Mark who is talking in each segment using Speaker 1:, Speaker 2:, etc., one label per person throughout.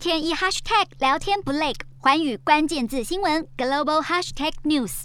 Speaker 1: 天一 hashtag 聊天不累，寰宇关键字新闻 global hashtag news。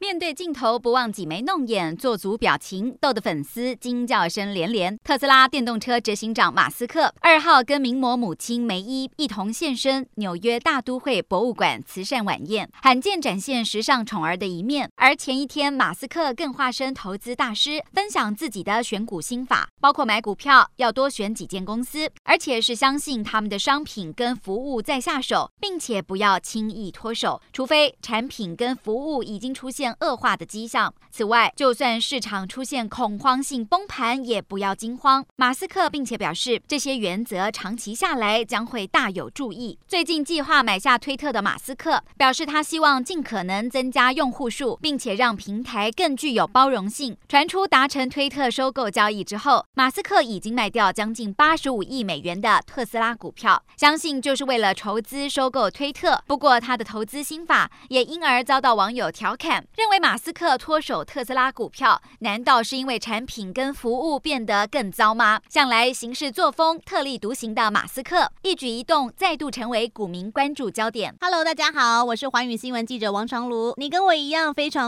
Speaker 1: 面对镜头不忘挤眉弄眼，做足表情，逗得粉丝惊叫声连连。特斯拉电动车执行长马斯克二号跟名模母亲梅伊一同现身纽约大都会博物馆慈善晚宴，罕见展现时尚宠儿的一面。而前一天，马斯克更化身投资大师，分享自己的选股心法，包括买股票要多选几间公司，而且是相信他们的商品跟服务再下手，并且不要轻易脱手，除非产品跟服务已经出现。恶化的迹象。此外，就算市场出现恐慌性崩盘，也不要惊慌。马斯克并且表示，这些原则长期下来将会大有助益。最近计划买下推特的马斯克表示，他希望尽可能增加用户数，并且让平台更具有包容性。传出达成推特收购交易之后，马斯克已经卖掉将近八十五亿美元的特斯拉股票，相信就是为了筹资收购推特。不过，他的投资心法也因而遭到网友调侃。认为马斯克脱手特斯拉股票，难道是因为产品跟服务变得更糟吗？向来行事作风特立独行的马斯克，一举一动再度成为股民关注焦点。
Speaker 2: Hello，大家好，我是寰宇新闻记者王长卢。你跟我一样非常